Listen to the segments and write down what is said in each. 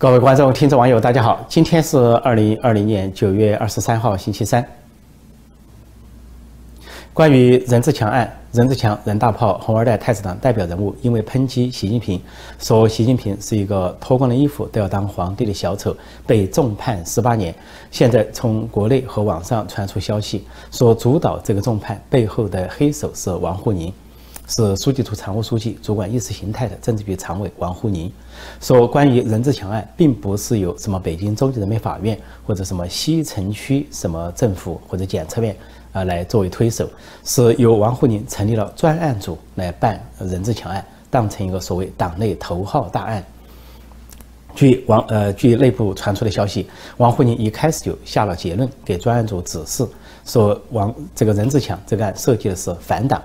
各位观众、听众、网友，大家好！今天是二零二零年九月二十三号，星期三。关于任志强案，任志强、任大炮、红二代太子党代表人物因为抨击习近平，说习近平是一个脱光了衣服都要当皇帝的小丑，被重判十八年。现在从国内和网上传出消息，说主导这个重判背后的黑手是王沪宁。是书记处常务书记、主管意识形态的政治局常委王沪宁说，关于任志强案，并不是由什么北京中级人民法院或者什么西城区什么政府或者检察院啊来作为推手，是由王沪宁成立了专案组来办任志强案，当成一个所谓党内头号大案。据王呃据内部传出的消息，王沪宁一开始就下了结论，给专案组指示说，王这个任志强这个案设计的是反党。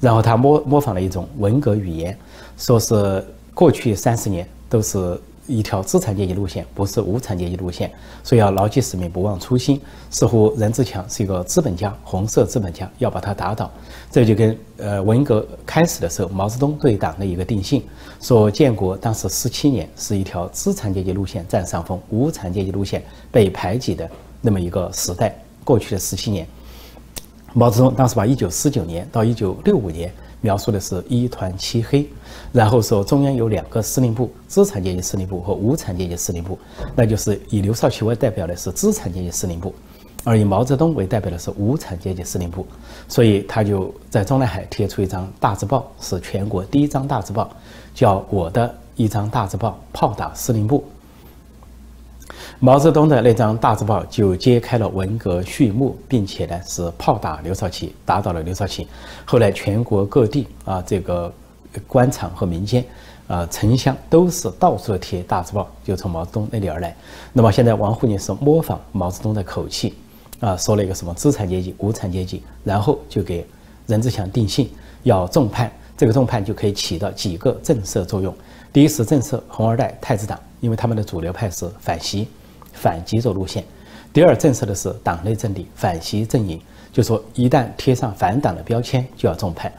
然后他模模仿了一种文革语言，说是过去三十年都是一条资产阶级路线，不是无产阶级路线，所以要牢记使命，不忘初心。似乎任志强是一个资本家，红色资本家，要把他打倒。这就跟呃文革开始的时候，毛泽东对党的一个定性，说建国当时十七年是一条资产阶级路线占上风，无产阶级路线被排挤的那么一个时代。过去的十七年。毛泽东当时把1949年到1965年描述的是一团漆黑，然后说中央有两个司令部：资产阶级司令部和无产阶级司令部。那就是以刘少奇为代表的是资产阶级司令部，而以毛泽东为代表的是无产阶级司令部。所以他就在中南海贴出一张大字报，是全国第一张大字报，叫“我的一张大字报，炮打司令部”。毛泽东的那张大字报就揭开了文革序幕，并且呢是炮打刘少奇，打倒了刘少奇。后来全国各地啊，这个官场和民间啊，城乡都是到处贴大字报，就从毛泽东那里而来。那么现在王沪宁是模仿毛泽东的口气啊，说了一个什么资产阶级、无产阶级，然后就给任志强定性要重判。这个重判就可以起到几个震慑作用：第一是震慑红二代、太子党，因为他们的主流派是反习。反极左路线，第二震慑的是党内阵地反习阵营，就说一旦贴上反党的标签就要重判。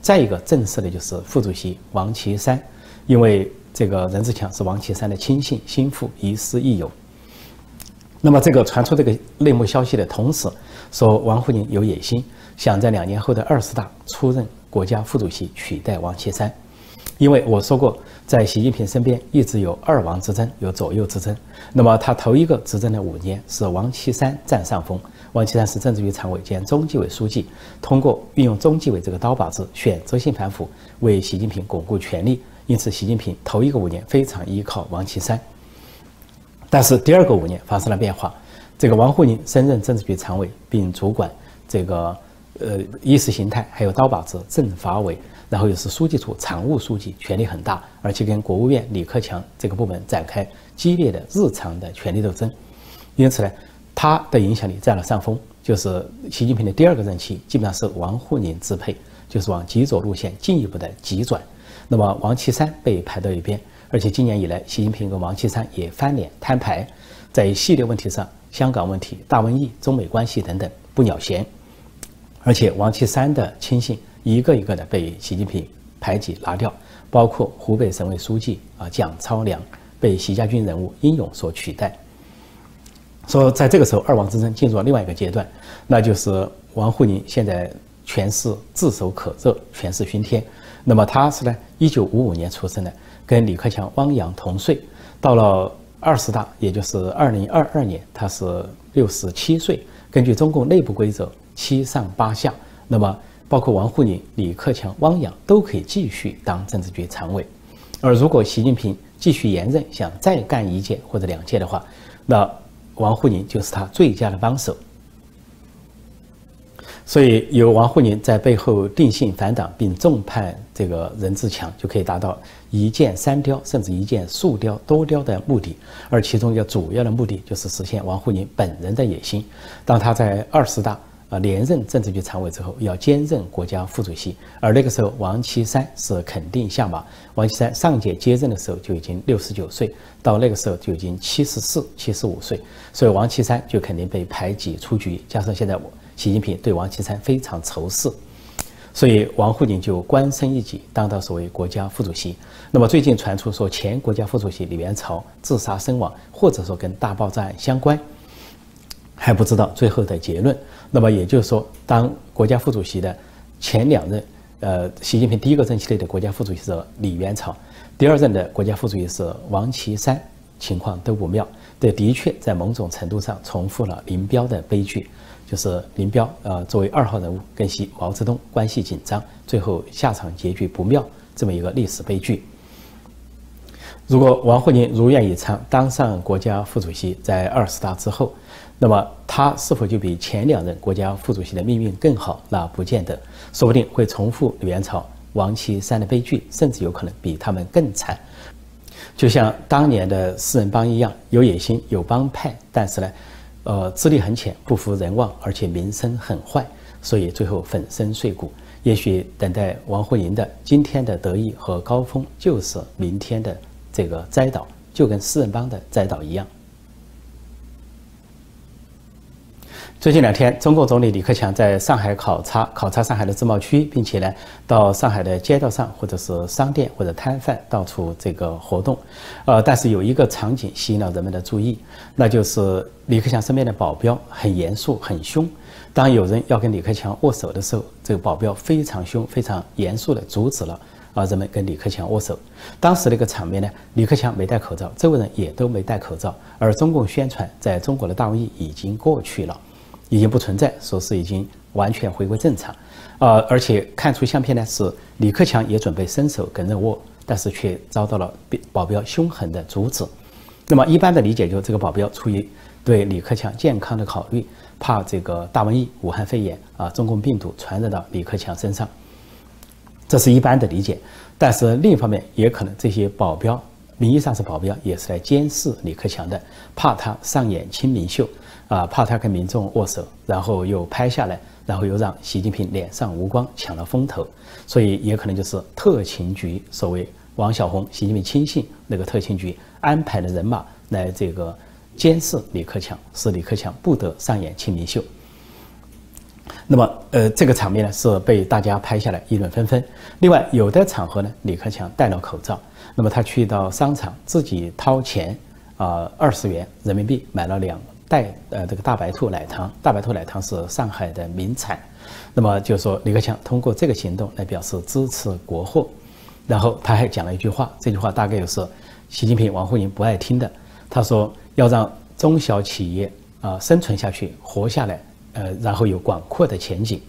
再一个震慑的就是副主席王岐山，因为这个任志强是王岐山的亲信心腹亦师亦友。那么这个传出这个内幕消息的同时，说王沪宁有野心，想在两年后的二十大出任国家副主席，取代王岐山。因为我说过，在习近平身边一直有二王之争，有左右之争。那么他头一个执政的五年是王岐山占上风，王岐山是政治局常委兼中纪委书记，通过运用中纪委这个刀把子，选择性反腐，为习近平巩固权力。因此，习近平头一个五年非常依靠王岐山。但是第二个五年发生了变化，这个王沪宁升任政治局常委，并主管这个呃意识形态，还有刀把子政法委。然后又是书记处常务书记，权力很大，而且跟国务院李克强这个部门展开激烈的日常的权力斗争，因此呢，他的影响力占了上风。就是习近平的第二个任期，基本上是王沪宁支配，就是往极左路线进一步的急转。那么王岐山被排到一边，而且今年以来，习近平跟王岐山也翻脸摊牌，在一系列问题上，香港问题、大瘟疫、中美关系等等不鸟闲，而且王岐山的亲信。一个一个的被习近平排挤拿掉，包括湖北省委书记啊蒋超良被习家军人物英勇所取代。说在这个时候，二王之争进入了另外一个阶段，那就是王沪宁现在权势炙手可热，权势熏天。那么他是呢，一九五五年出生的，跟李克强、汪洋同岁。到了二十大，也就是二零二二年，他是六十七岁。根据中共内部规则，七上八下。那么包括王沪宁、李克强、汪洋都可以继续当政治局常委，而如果习近平继续连任，想再干一届或者两届的话，那王沪宁就是他最佳的帮手。所以有王沪宁在背后定性反党，并重判这个任志强，就可以达到一箭三雕，甚至一箭数雕、多雕的目的。而其中一个主要的目的就是实现王沪宁本人的野心。当他在二十大。啊，连任政治局常委之后，要兼任国家副主席，而那个时候王岐山是肯定下马。王岐山上届接任的时候就已经六十九岁，到那个时候就已经七十四、七十五岁，所以王岐山就肯定被排挤出局。加上现在我习近平对王岐山非常仇视，所以王沪宁就官升一级，当到所谓国家副主席。那么最近传出说前国家副主席李元朝自杀身亡，或者说跟大爆炸相关，还不知道最后的结论。那么也就是说，当国家副主席的前两任，呃，习近平第一个任期内的国家副主席是李元朝，第二任的国家副主席是王岐山，情况都不妙。这的确在某种程度上重复了林彪的悲剧。就是林彪，呃，作为二号人物跟习毛泽东关系紧张，最后下场结局不妙，这么一个历史悲剧。如果王沪宁如愿以偿当上国家副主席，在二十大之后，那么他是否就比前两任国家副主席的命运更好？那不见得，说不定会重复李元朝、王岐山的悲剧，甚至有可能比他们更惨。就像当年的四人帮一样，有野心、有帮派，但是呢？呃，资历很浅，不负人望，而且名声很坏，所以最后粉身碎骨。也许等待王沪宁的今天的得意和高峰，就是明天的这个栽倒，就跟四人帮的栽倒一样。最近两天，中共总理李克强在上海考察，考察上海的自贸区，并且呢，到上海的街道上，或者是商店或者摊贩到处这个活动。呃，但是有一个场景吸引了人们的注意，那就是李克强身边的保镖很严肃、很凶。当有人要跟李克强握手的时候，这个保镖非常凶、非常严肃地阻止了啊人们跟李克强握手。当时那个场面呢，李克强没戴口罩，周围人也都没戴口罩，而中共宣传在中国的大瘟疫已经过去了。已经不存在，说是已经完全回归正常，啊，而且看出相片呢是李克强也准备伸手跟人握，但是却遭到了保镖凶狠的阻止。那么一般的理解就是这个保镖出于对李克强健康的考虑，怕这个大瘟疫、武汉肺炎啊，中共病毒传染到李克强身上，这是一般的理解。但是另一方面，也可能这些保镖名义上是保镖，也是来监视李克强的，怕他上演亲民秀。啊，怕他跟民众握手，然后又拍下来，然后又让习近平脸上无光，抢了风头，所以也可能就是特勤局，所谓王小红、习近平亲信那个特勤局安排的人马来这个监视李克强，使李克强不得上演亲民秀。那么，呃，这个场面呢是被大家拍下来，议论纷纷。另外，有的场合呢，李克强戴了口罩，那么他去到商场，自己掏钱啊，二十元人民币买了两。袋呃这个大白兔奶糖，大白兔奶糖是上海的名产，那么就是说李克强通过这个行动来表示支持国货，然后他还讲了一句话，这句话大概就是习近平、王沪宁不爱听的，他说要让中小企业啊生存下去、活下来，呃，然后有广阔的前景。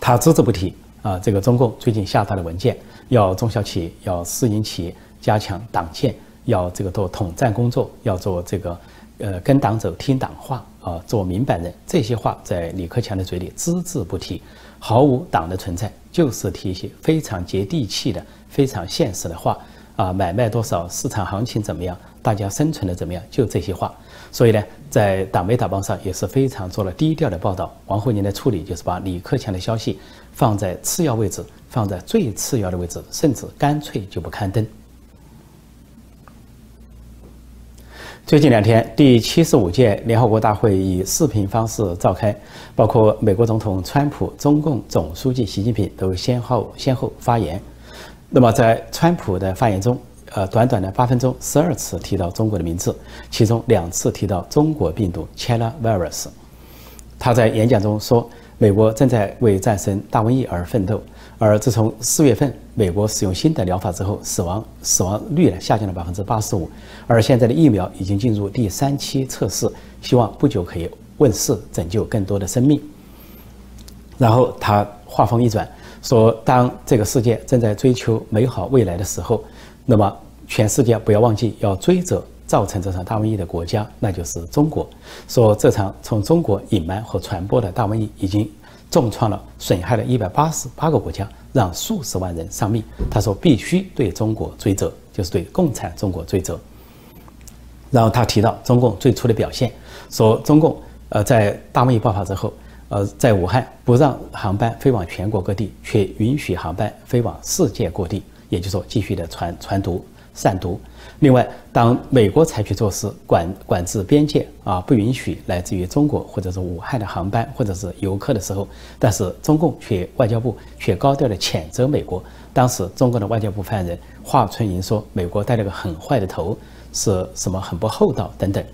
他只字不提啊，这个中共最近下达的文件，要中小企业、要私营企业加强党建，要这个做统战工作，要做这个。呃，跟党走，听党话啊，做明白人，这些话在李克强的嘴里只字不提，毫无党的存在，就是提一些非常接地气的、非常现实的话啊，买卖多少，市场行情怎么样，大家生存的怎么样，就这些话。所以呢，在党媒、党报上也是非常做了低调的报道。王沪宁的处理就是把李克强的消息放在次要位置，放在最次要的位置，甚至干脆就不刊登。最近两天，第七十五届联合国大会以视频方式召开，包括美国总统川普、中共总书记习近平都先后先后发言。那么，在川普的发言中，呃，短短的八分钟，十二次提到中国的名字，其中两次提到中国病毒 （China virus）。他在演讲中说，美国正在为战胜大瘟疫而奋斗。而自从四月份美国使用新的疗法之后，死亡死亡率呢下降了百分之八十五，而现在的疫苗已经进入第三期测试，希望不久可以问世，拯救更多的生命。然后他话锋一转，说：“当这个世界正在追求美好未来的时候，那么全世界不要忘记要追责造成这场大瘟疫的国家，那就是中国。说这场从中国隐瞒和传播的大瘟疫已经。”重创了，损害了一百八十八个国家，让数十万人丧命。他说必须对中国追责，就是对共产中国追责。然后他提到中共最初的表现，说中共呃在大瘟疫爆发之后，呃在武汉不让航班飞往全国各地，却允许航班飞往世界各地，也就是说继续的传传毒，散毒。另外，当美国采取措施管管制边界啊，不允许来自于中国或者是武汉的航班或者是游客的时候，但是中共却外交部却高调的谴责美国。当时中国的外交部发言人华春莹说，美国带了个很坏的头，是什么很不厚道等等。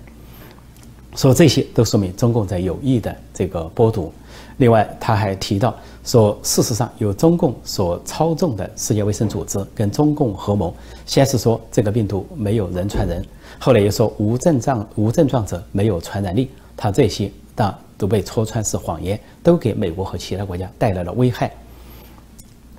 说这些都说明中共在有意的这个剥夺。另外，他还提到说，事实上由中共所操纵的世界卫生组织跟中共合谋，先是说这个病毒没有人传人，后来又说无症状无症状者没有传染力，他这些当都被戳穿是谎言，都给美国和其他国家带来了危害。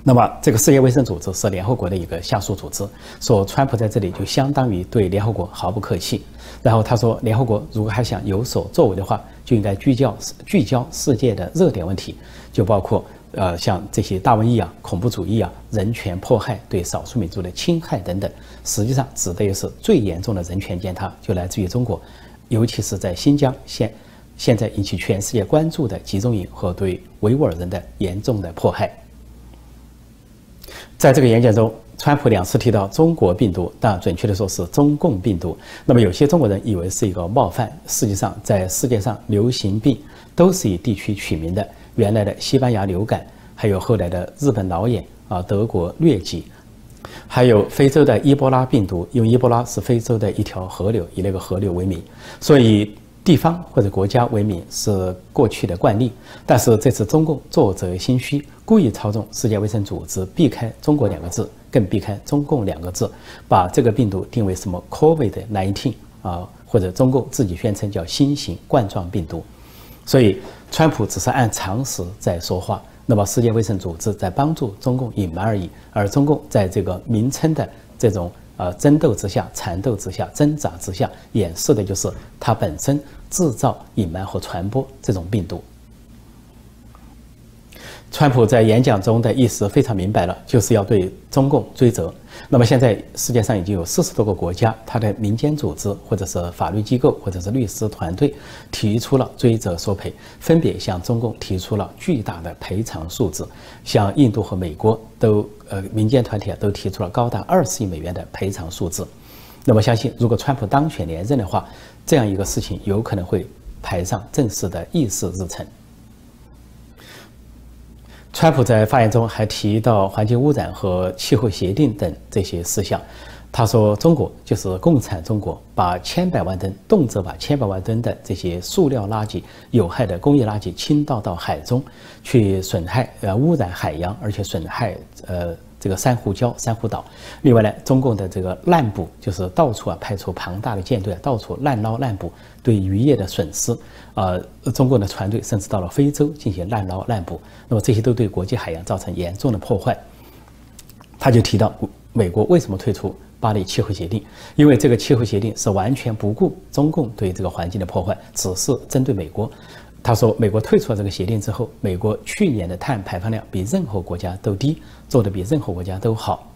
那么，这个世界卫生组织是联合国的一个下属组织，说川普在这里就相当于对联合国毫不客气。然后他说，联合国如果还想有所作为的话，就应该聚焦聚焦世界的热点问题，就包括呃像这些大瘟疫啊、恐怖主义啊、人权迫害、对少数民族的侵害等等。实际上指的也是最严重的人权践踏，就来自于中国，尤其是在新疆现现在引起全世界关注的集中营和对维吾尔人的严重的迫害。在这个演讲中，川普两次提到中国病毒，但准确的说是中共病毒。那么有些中国人以为是一个冒犯，实际上在世界上流行病都是以地区取名的。原来的西班牙流感，还有后来的日本脑炎啊，德国疟疾，还有非洲的伊波拉病毒，因为伊波拉是非洲的一条河流，以那个河流为名，所以。地方或者国家为名是过去的惯例，但是这次中共作则心虚，故意操纵世界卫生组织，避开“中国”两个字，更避开“中共”两个字，把这个病毒定为什么 “COVID-19” 啊，或者中共自己宣称叫新型冠状病毒。所以，川普只是按常识在说话，那么世界卫生组织在帮助中共隐瞒而已，而中共在这个名称的这种。呃，争斗之下、缠斗之下、挣扎之下，掩饰的就是它本身制造、隐瞒和传播这种病毒。川普在演讲中的意思非常明白了，就是要对中共追责。那么现在世界上已经有四十多个国家，它的民间组织或者是法律机构或者是律师团队提出了追责索赔，分别向中共提出了巨大的赔偿数字。像印度和美国都呃民间团体啊都提出了高达二十亿美元的赔偿数字。那么相信，如果川普当选连任的话，这样一个事情有可能会排上正式的议事日程。川普在发言中还提到环境污染和气候协定等这些事项。他说：“中国就是共产中国，把千百万吨，动辄把千百万吨的这些塑料垃圾、有害的工业垃圾倾倒到海中，去损害呃污染海洋，而且损害呃。”这个珊瑚礁、珊瑚岛，另外呢，中共的这个滥捕，就是到处啊派出庞大的舰队，到处滥捞滥捕，对渔业的损失，呃，中共的船队甚至到了非洲进行滥捞滥捕，那么这些都对国际海洋造成严重的破坏。他就提到，美国为什么退出巴黎气候协定？因为这个气候协定是完全不顾中共对这个环境的破坏，只是针对美国。他说，美国退出了这个协定之后，美国去年的碳排放量比任何国家都低，做的比任何国家都好。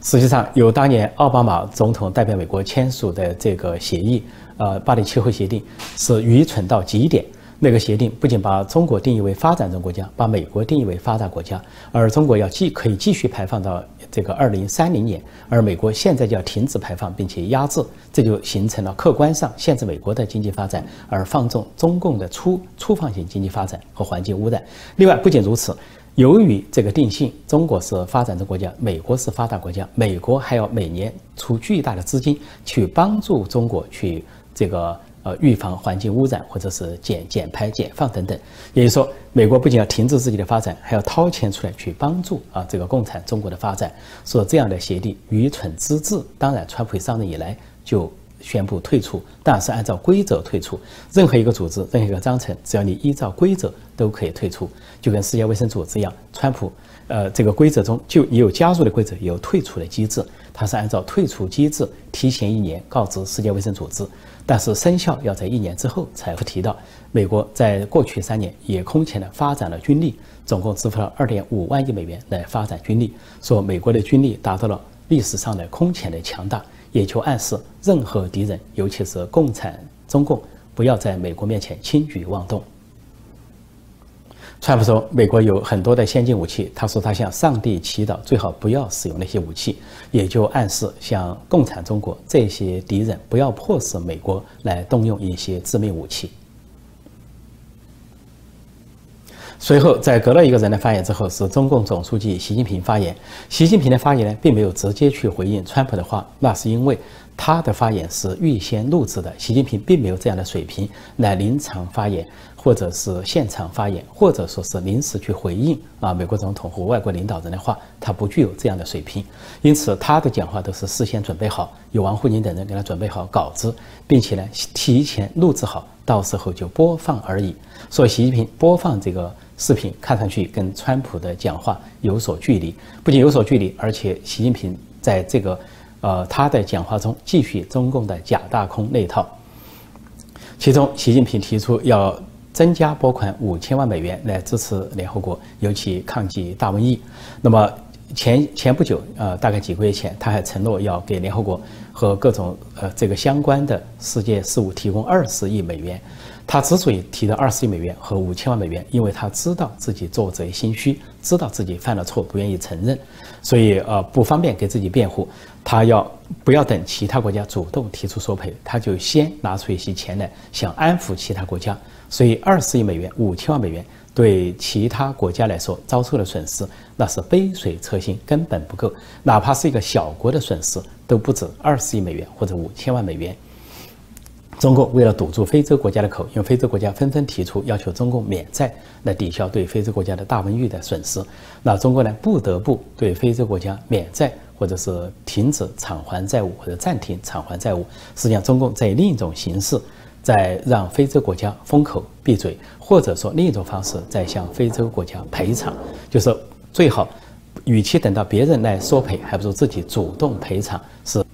实际上，有当年奥巴马总统代表美国签署的这个协议，呃，巴黎气候协定是愚蠢到极点。那个协定不仅把中国定义为发展中国家，把美国定义为发达国家，而中国要继可以继续排放到这个二零三零年，而美国现在就要停止排放并且压制，这就形成了客观上限制美国的经济发展，而放纵中共的粗粗放型经济发展和环境污染。另外，不仅如此，由于这个定性，中国是发展中国家，美国是发达国家，美国还要每年出巨大的资金去帮助中国去这个。呃，预防环境污染，或者是减减排、减放等等。也就是说，美国不仅要停止自己的发展，还要掏钱出来去帮助啊这个共产中国的发展。说这样的协定愚蠢之至。当然，川普上任以来就宣布退出，但是按照规则退出。任何一个组织、任何一个章程，只要你依照规则，都可以退出。就跟世界卫生组织一样，川普呃这个规则中就也有加入的规则，有退出的机制。它是按照退出机制提前一年告知世界卫生组织。但是生效要在一年之后才会提到，美国在过去三年也空前的发展了军力，总共支付了二点五万亿美元来发展军力，说美国的军力达到了历史上的空前的强大，也就暗示任何敌人，尤其是共产中共，不要在美国面前轻举妄动。川普说，美国有很多的先进武器。他说他向上帝祈祷，最好不要使用那些武器，也就暗示向共产中国这些敌人不要迫使美国来动用一些致命武器。随后，在隔了一个人的发言之后，是中共总书记习近平发言。习近平的发言呢，并没有直接去回应川普的话，那是因为他的发言是预先录制的。习近平并没有这样的水平来临场发言。或者是现场发言，或者说是临时去回应啊，美国总统和外国领导人的话，他不具有这样的水平，因此他的讲话都是事先准备好，有王沪宁等人给他准备好稿子，并且呢提前录制好，到时候就播放而已。所以习近平播放这个视频，看上去跟川普的讲话有所距离，不仅有所距离，而且习近平在这个呃他的讲话中继续中共的假大空那一套，其中习近平提出要。增加拨款五千万美元来支持联合国，尤其抗击大瘟疫。那么前前不久，呃，大概几个月前，他还承诺要给联合国和各种呃这个相关的世界事务提供二十亿美元。他之所以提到二十亿美元和五千万美元，因为他知道自己做贼心虚，知道自己犯了错，不愿意承认，所以呃不方便给自己辩护。他要不要等其他国家主动提出索赔，他就先拿出一些钱来，想安抚其他国家。所以，二十亿美元、五千万美元对其他国家来说遭受的损失，那是杯水车薪，根本不够。哪怕是一个小国的损失，都不止二十亿美元或者五千万美元。中共为了堵住非洲国家的口，因为非洲国家纷纷提出要求中共免债来抵消对非洲国家的大瘟疫的损失，那中国呢不得不对非洲国家免债，或者是停止偿还债务，或者暂停偿还债务。实际上，中共在另一种形式。在让非洲国家封口闭嘴，或者说另一种方式，在向非洲国家赔偿，就是最好，与其等到别人来索赔，还不如自己主动赔偿。是，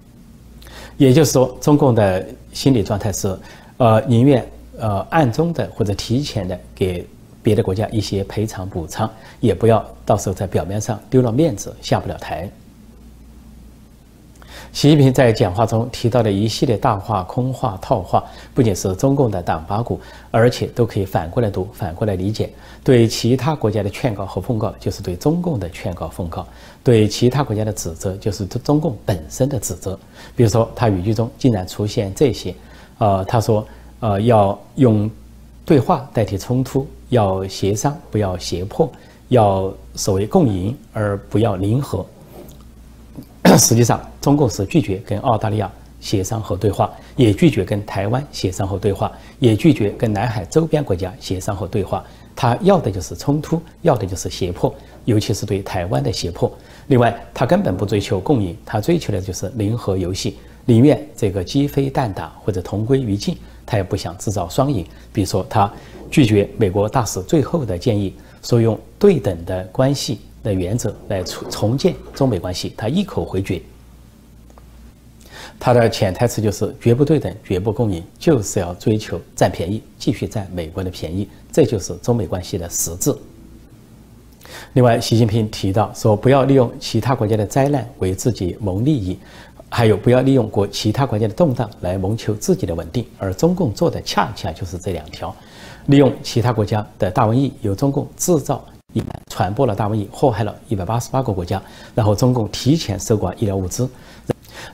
也就是说，中共的心理状态是，呃，宁愿呃暗中的或者提前的给别的国家一些赔偿补偿，也不要到时候在表面上丢了面子，下不了台。习近平在讲话中提到的一系列大话、空话、套话，不仅是中共的党八股，而且都可以反过来读、反过来理解。对其他国家的劝告和奉告，就是对中共的劝告奉告；对其他国家的指责，就是对中共本身的指责。比如说，他语句中竟然出现这些，呃，他说，呃，要用对话代替冲突，要协商，不要胁迫，要所谓共赢，而不要零和。实际上，中共是拒绝跟澳大利亚协商和对话，也拒绝跟台湾协商和对话，也拒绝跟南海周边国家协商和对话。他要的就是冲突，要的就是胁迫，尤其是对台湾的胁迫。另外，他根本不追求共赢，他追求的就是零和游戏，宁愿这个鸡飞蛋打或者同归于尽，他也不想制造双赢。比如说，他拒绝美国大使最后的建议，说用对等的关系。的原则来重重建中美关系，他一口回绝。他的潜台词就是绝不对等，绝不共赢，就是要追求占便宜，继续占美国的便宜，这就是中美关系的实质。另外，习近平提到说，不要利用其他国家的灾难为自己谋利益，还有不要利用国其他国家的动荡来谋求自己的稳定。而中共做的恰恰就是这两条：利用其他国家的大瘟疫，由中共制造。传播了大瘟疫，祸害了一百八十八个国家，然后中共提前收刮医疗物资。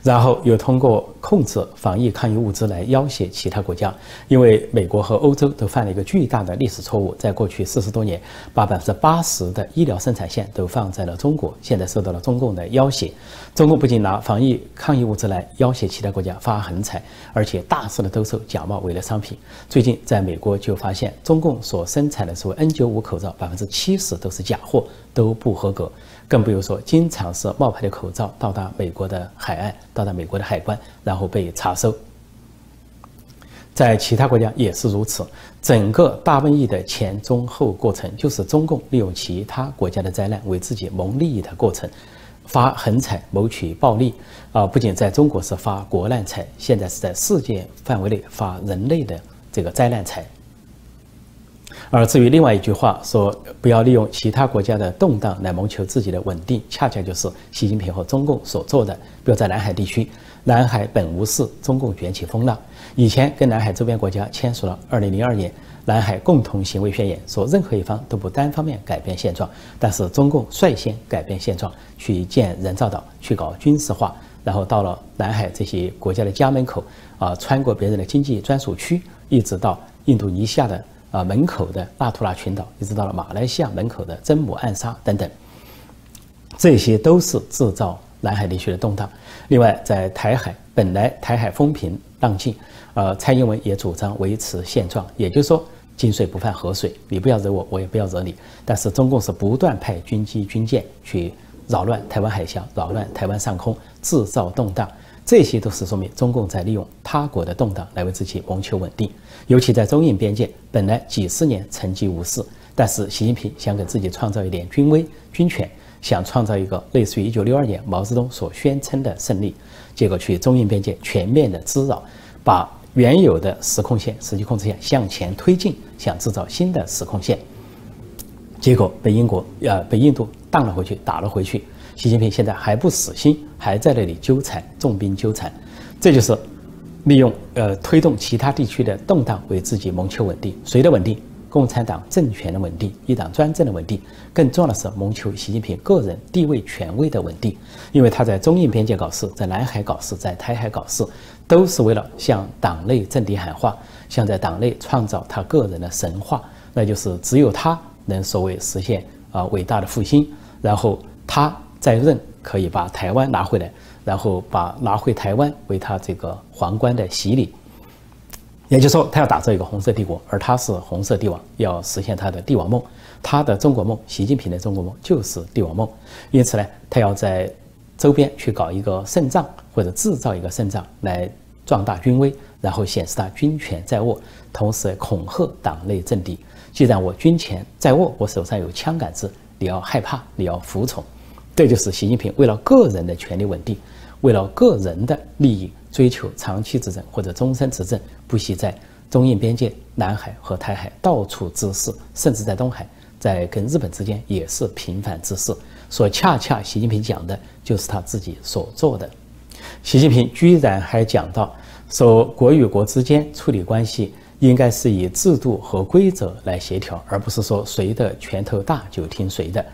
然后又通过控制防疫抗疫物资来要挟其他国家，因为美国和欧洲都犯了一个巨大的历史错误，在过去四十多年，把百分之八十的医疗生产线都放在了中国，现在受到了中共的要挟。中共不仅拿防疫抗疫物资来要挟其他国家发横财，而且大肆的兜售假冒伪劣商品。最近在美国就发现，中共所生产的所谓 N95 口罩，百分之七十都是假货，都不合格。更不用说，经常是冒牌的口罩到达美国的海岸，到达美国的海关，然后被查收。在其他国家也是如此。整个大瘟疫的前中后过程，就是中共利用其他国家的灾难为自己谋利益的过程，发横财谋取暴利。啊，不仅在中国是发国难财，现在是在世界范围内发人类的这个灾难财。而至于另外一句话说，不要利用其他国家的动荡来谋求自己的稳定，恰恰就是习近平和中共所做的。比如在南海地区，南海本无事，中共卷起风浪。以前跟南海周边国家签署了2002年南海共同行为宣言，说任何一方都不单方面改变现状，但是中共率先改变现状，去建人造岛，去搞军事化，然后到了南海这些国家的家门口，啊，穿过别人的经济专属区，一直到印度尼西亚的啊门口的纳图拉群岛，一直到了马来西亚门口的真母暗沙等等，这些都是制造南海地区的动荡。另外，在台海本来台海风平浪静。呃，蔡英文也主张维持现状，也就是说，井水不犯河水，你不要惹我，我也不要惹你。但是中共是不断派军机、军舰去扰乱台湾海峡，扰乱台湾上空，制造动荡，这些都是说明中共在利用他国的动荡来为自己谋求稳定。尤其在中印边界，本来几十年沉寂无事，但是习近平想给自己创造一点军威、军权，想创造一个类似于一九六二年毛泽东所宣称的胜利，结果去中印边界全面的滋扰，把。原有的实控线、实际控制线向前推进，想制造新的实控线，结果被英国、呃被印度荡了回去，打了回去。习近平现在还不死心，还在那里纠缠，重兵纠缠，这就是利用呃推动其他地区的动荡为自己谋求稳定。谁的稳定？共产党政权的稳定，一党专政的稳定。更重要的是谋求习近平个人地位权威的稳定，因为他在中印边界搞事，在南海搞事，在台海搞事。都是为了向党内政敌喊话，向在党内创造他个人的神话，那就是只有他能所谓实现啊伟大的复兴，然后他在任可以把台湾拿回来，然后把拿回台湾为他这个皇冠的洗礼，也就是说他要打造一个红色帝国，而他是红色帝王，要实现他的帝王梦，他的中国梦，习近平的中国梦就是帝王梦，因此呢，他要在周边去搞一个胜仗，或者制造一个胜仗来。壮大军威，然后显示他军权在握，同时恐吓党内政敌。既然我军权在握，我手上有枪杆子，你要害怕，你要服从。这就是习近平为了个人的权力稳定，为了个人的利益追求长期执政或者终身执政，不惜在中印边界、南海和台海到处滋事，甚至在东海，在跟日本之间也是频繁滋事。所恰恰习近平讲的就是他自己所做的。习近平居然还讲到。说国与国之间处理关系应该是以制度和规则来协调，而不是说谁的拳头大就听谁的。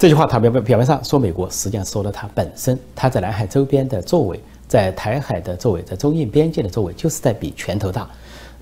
这句话他表表面上说美国，实际上说了他本身。他在南海周边的作为，在台海的作为，在中印边界的作为，就是在比拳头大。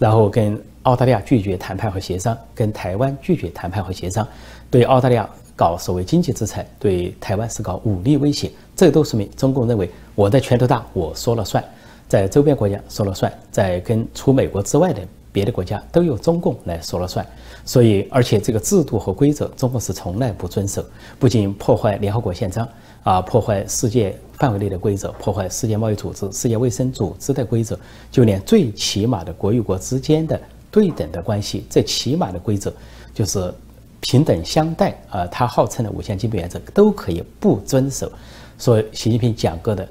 然后跟澳大利亚拒绝谈判和协商，跟台湾拒绝谈判和协商，对澳大利亚搞所谓经济制裁，对台湾是搞武力威胁。这都说明中共认为我的拳头大，我说了算。在周边国家说了算，在跟除美国之外的别的国家都由中共来说了算，所以而且这个制度和规则，中共是从来不遵守，不仅破坏联合国宪章啊，破坏世界范围内的规则，破坏世界贸易组织、世界卫生组织的规则，就连最起码的国与国之间的对等的关系，最起码的规则就是平等相待啊，他号称的五项基本原则都可以不遵守，所以习近平讲过的。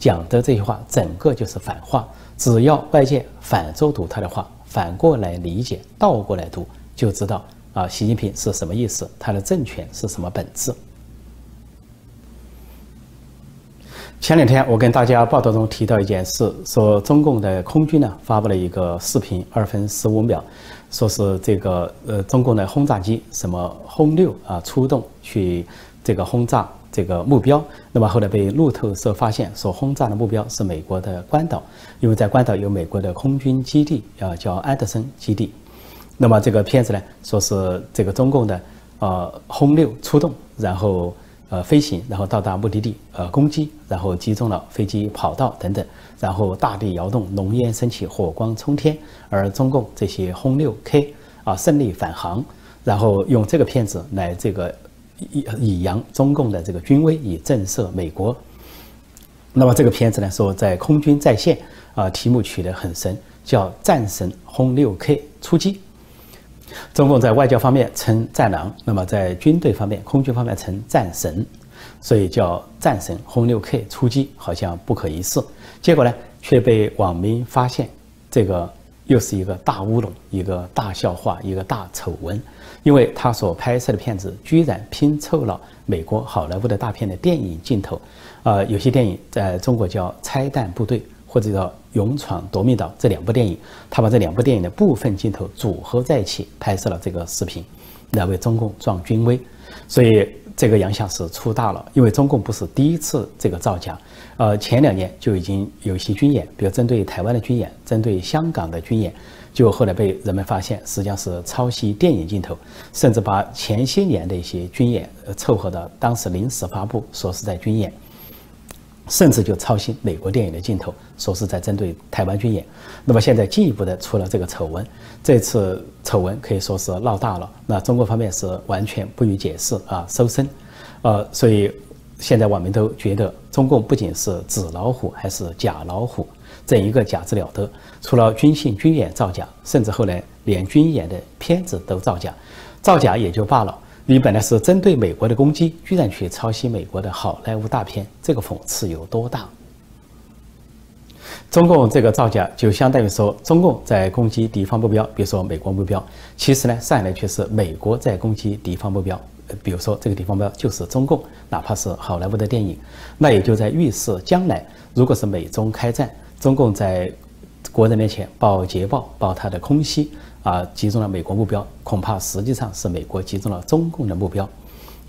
讲的这些话，整个就是反话。只要外界反周读他的话，反过来理解，倒过来读，就知道啊，习近平是什么意思，他的政权是什么本质。前两天我跟大家报道中提到一件事，说中共的空军呢发布了一个视频，二分十五秒，说是这个呃中共的轰炸机什么轰六啊出动去这个轰炸。这个目标，那么后来被路透社发现，所轰炸的目标是美国的关岛，因为在关岛有美国的空军基地，啊，叫安德森基地。那么这个片子呢，说是这个中共的呃轰六出动，然后呃飞行，然后到达目的地，呃攻击，然后击中了飞机跑道等等，然后大地摇动，浓烟升起，火光冲天，而中共这些轰六 K 啊胜利返航，然后用这个片子来这个。以以扬中共的这个军威，以震慑美国。那么这个片子呢，说在空军在线啊，题目取得很神，叫“战神轰六 K 出击”。中共在外交方面称战狼，那么在军队方面，空军方面称战神，所以叫“战神轰六 K 出击”，好像不可一世。结果呢，却被网民发现，这个又是一个大乌龙，一个大笑话，一个大丑闻。因为他所拍摄的片子居然拼凑了美国好莱坞的大片的电影镜头，呃，有些电影在中国叫拆弹部队或者叫《勇闯夺命岛》这两部电影，他把这两部电影的部分镜头组合在一起拍摄了这个视频，来为中共壮军威。所以这个洋相是出大了，因为中共不是第一次这个造假，呃，前两年就已经有一些军演，比如针对台湾的军演，针对香港的军演。就后来被人们发现，实际上是抄袭电影镜头，甚至把前些年的一些军演凑合到当时临时发布，说是在军演，甚至就抄袭美国电影的镜头，说是在针对台湾军演。那么现在进一步的出了这个丑闻，这次丑闻可以说是闹大了。那中国方面是完全不予解释啊，收声。呃，所以现在网民都觉得中共不仅是纸老虎，还是假老虎。整一个假之了得，除了军信军演造假，甚至后来连军演的片子都造假，造假也就罢了，你本来是针对美国的攻击，居然去抄袭美国的好莱坞大片，这个讽刺有多大？中共这个造假就相当于说，中共在攻击敌方目标，比如说美国目标，其实呢，上来却是美国在攻击敌方目标，比如说这个地方标就是中共，哪怕是好莱坞的电影，那也就在预示将来如果是美中开战。中共在国人面前报捷报，报他的空袭啊，集中了美国目标，恐怕实际上是美国集中了中共的目标。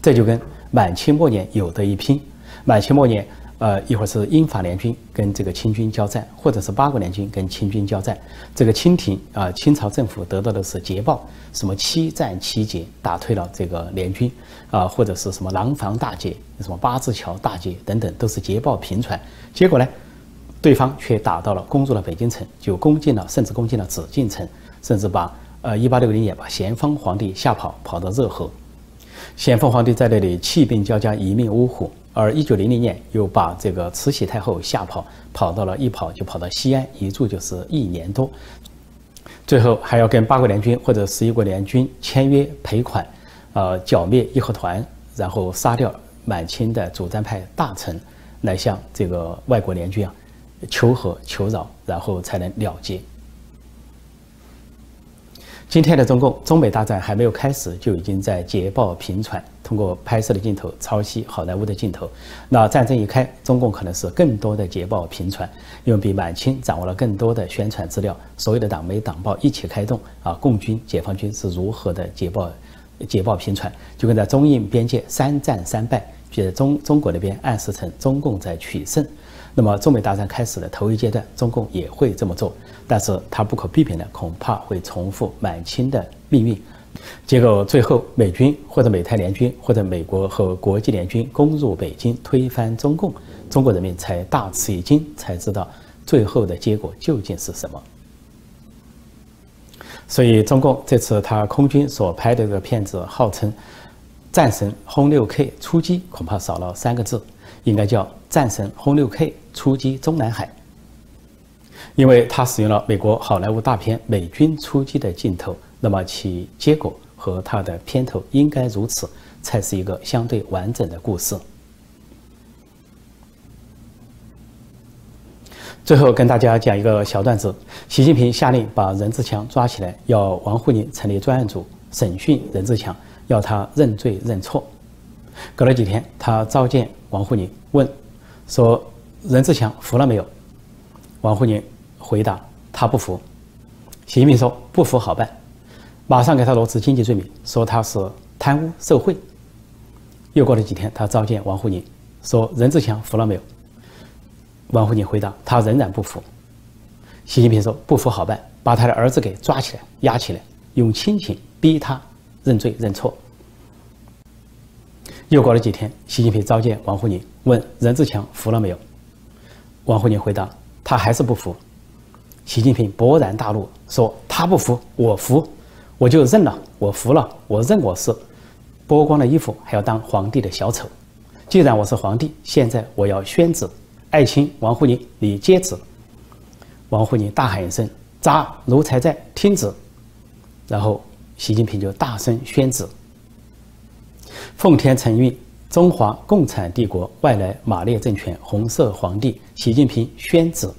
这就跟满清末年有的一拼。满清末年，呃，一会儿是英法联军跟这个清军交战，或者是八国联军跟清军交战。这个清廷啊，清朝政府得到的是捷报，什么七战七捷，打退了这个联军啊，或者是什么廊坊大捷、什么八字桥大捷等等，都是捷报频传。结果呢？对方却打到了，攻入了北京城，就攻进了，甚至攻进了紫禁城，甚至把呃一八六零年把咸丰皇帝吓跑，跑到热河。咸丰皇帝在那里气病交加，一命呜呼。而一九零零年又把这个慈禧太后吓跑，跑到了一跑就跑到西安，一住就是一年多。最后还要跟八国联军或者十一国联军签约赔款，呃剿灭义和团，然后杀掉满清的主战派大臣，来向这个外国联军啊。求和求饶，然后才能了结。今天的中共中美大战还没有开始，就已经在捷报频传，通过拍摄的镜头抄袭好莱坞的镜头。那战争一开，中共可能是更多的捷报频传，因为比满清掌握了更多的宣传资料，所有的党媒党报一起开动啊，共军解放军是如何的捷报捷报频传，就跟在中印边界三战三败，觉得中中国那边暗示成中共在取胜。那么，中美大战开始的头一阶段，中共也会这么做，但是它不可避免的恐怕会重复满清的命运，结果最后美军或者美泰联军或者美国和国际联军攻入北京，推翻中共，中国人民才大吃一惊，才知道最后的结果究竟是什么。所以，中共这次他空军所拍的这个片子，号称战神轰六 K 出击，恐怕少了三个字。应该叫战神轰六 K 出击中南海，因为它使用了美国好莱坞大片美军出击的镜头，那么其结果和它的片头应该如此，才是一个相对完整的故事。最后跟大家讲一个小段子：习近平下令把任志强抓起来，要王沪宁成立专案组审讯任志强，要他认罪认错。隔了几天，他召见。王沪宁问：“说任志强服了没有？”王沪宁回答：“他不服。”习近平说：“不服好办，马上给他罗织经济罪名，说他是贪污受贿。”又过了几天，他召见王沪宁，说：“任志强服了没有？”王沪宁回答：“他仍然不服。”习近平说：“不服好办，把他的儿子给抓起来，压起来，用亲情逼他认罪认错。”又过了几天，习近平召见王沪宁，问任志强服了没有？王沪宁回答：“他还是不服。”习近平勃然大怒，说：“他不服，我服，我就认了，我服了，我认我是剥光了衣服还要当皇帝的小丑。既然我是皇帝，现在我要宣旨，爱卿王沪宁，你接旨。”王沪宁大喊一声：“扎！奴才在，听旨。”然后习近平就大声宣旨。奉天承运，中华共产帝国外来马列政权红色皇帝习近平宣旨：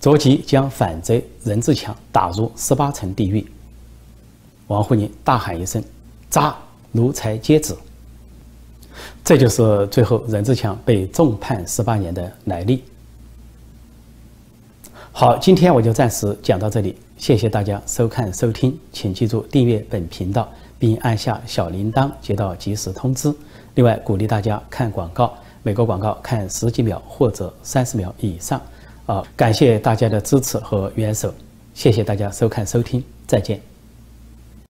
着即将反贼任志强打入十八层地狱。王沪宁大喊一声：“扎！”奴才接旨。这就是最后任志强被重判十八年的来历。好，今天我就暂时讲到这里，谢谢大家收看收听，请记住订阅本频道，并按下小铃铛接到及时通知。另外，鼓励大家看广告，每个广告看十几秒或者三十秒以上。啊，感谢大家的支持和援手，谢谢大家收看收听，再见。